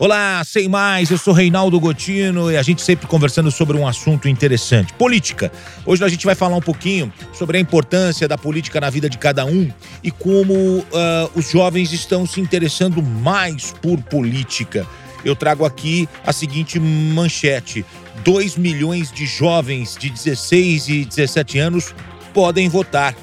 Olá, sem mais, eu sou Reinaldo Gotino e a gente sempre conversando sobre um assunto interessante, política. Hoje a gente vai falar um pouquinho sobre a importância da política na vida de cada um e como uh, os jovens estão se interessando mais por política. Eu trago aqui a seguinte manchete: 2 milhões de jovens de 16 e 17 anos podem votar.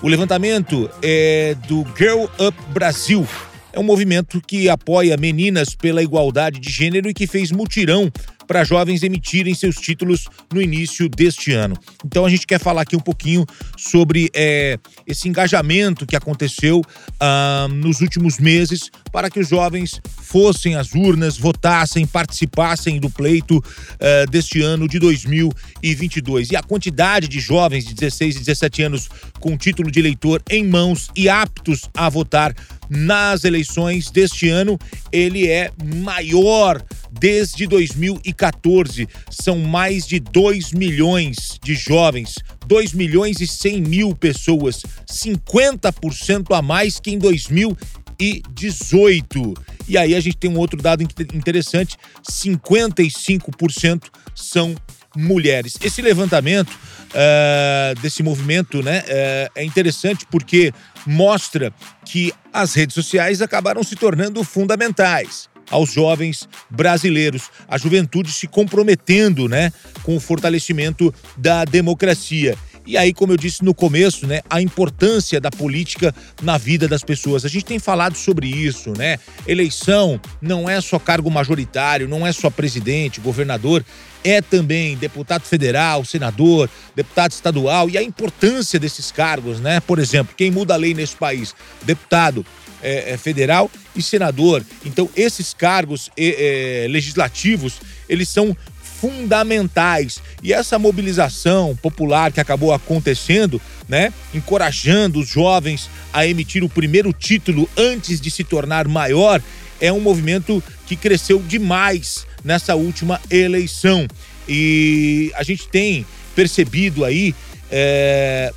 O levantamento é do Girl Up Brasil é um movimento que apoia meninas pela igualdade de gênero e que fez mutirão para jovens emitirem seus títulos no início deste ano. Então a gente quer falar aqui um pouquinho sobre é, esse engajamento que aconteceu ah, nos últimos meses para que os jovens fossem às urnas, votassem, participassem do pleito ah, deste ano de 2022. E a quantidade de jovens de 16 e 17 anos com título de eleitor em mãos e aptos a votar nas eleições deste ano, ele é maior desde 2014. São mais de 2 milhões de jovens, 2 milhões e 100 mil pessoas, 50% a mais que em 2018. E aí a gente tem um outro dado interessante: 55% são mulheres. Esse levantamento uh, desse movimento né, uh, é interessante porque mostra que as redes sociais acabaram se tornando fundamentais aos jovens brasileiros, a juventude se comprometendo, né, com o fortalecimento da democracia. E aí, como eu disse no começo, né, a importância da política na vida das pessoas. A gente tem falado sobre isso, né? Eleição não é só cargo majoritário, não é só presidente, governador, é também deputado federal, senador, deputado estadual e a importância desses cargos, né? Por exemplo, quem muda a lei nesse país? Deputado é, é, federal e senador. Então, esses cargos é, legislativos, eles são fundamentais. E essa mobilização popular que acabou acontecendo, né, encorajando os jovens a emitir o primeiro título antes de se tornar maior, é um movimento que cresceu demais nessa última eleição. E a gente tem percebido aí é,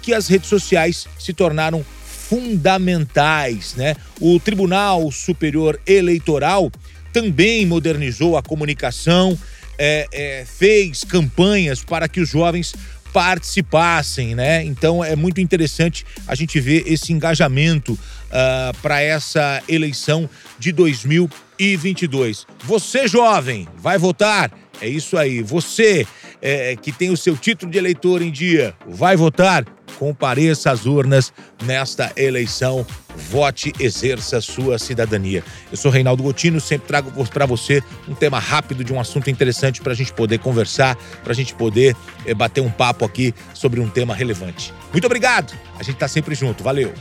que as redes sociais se tornaram fundamentais, né? O Tribunal Superior Eleitoral também modernizou a comunicação, é, é, fez campanhas para que os jovens participassem, né? Então é muito interessante a gente ver esse engajamento uh, para essa eleição de 2022. Você, jovem, vai votar? É isso aí. Você é, que tem o seu título de eleitor em dia, vai votar? compareça às urnas nesta eleição. Vote, exerça sua cidadania. Eu sou Reinaldo Gotino, sempre trago para você um tema rápido de um assunto interessante para a gente poder conversar, para a gente poder é, bater um papo aqui sobre um tema relevante. Muito obrigado, a gente está sempre junto, valeu.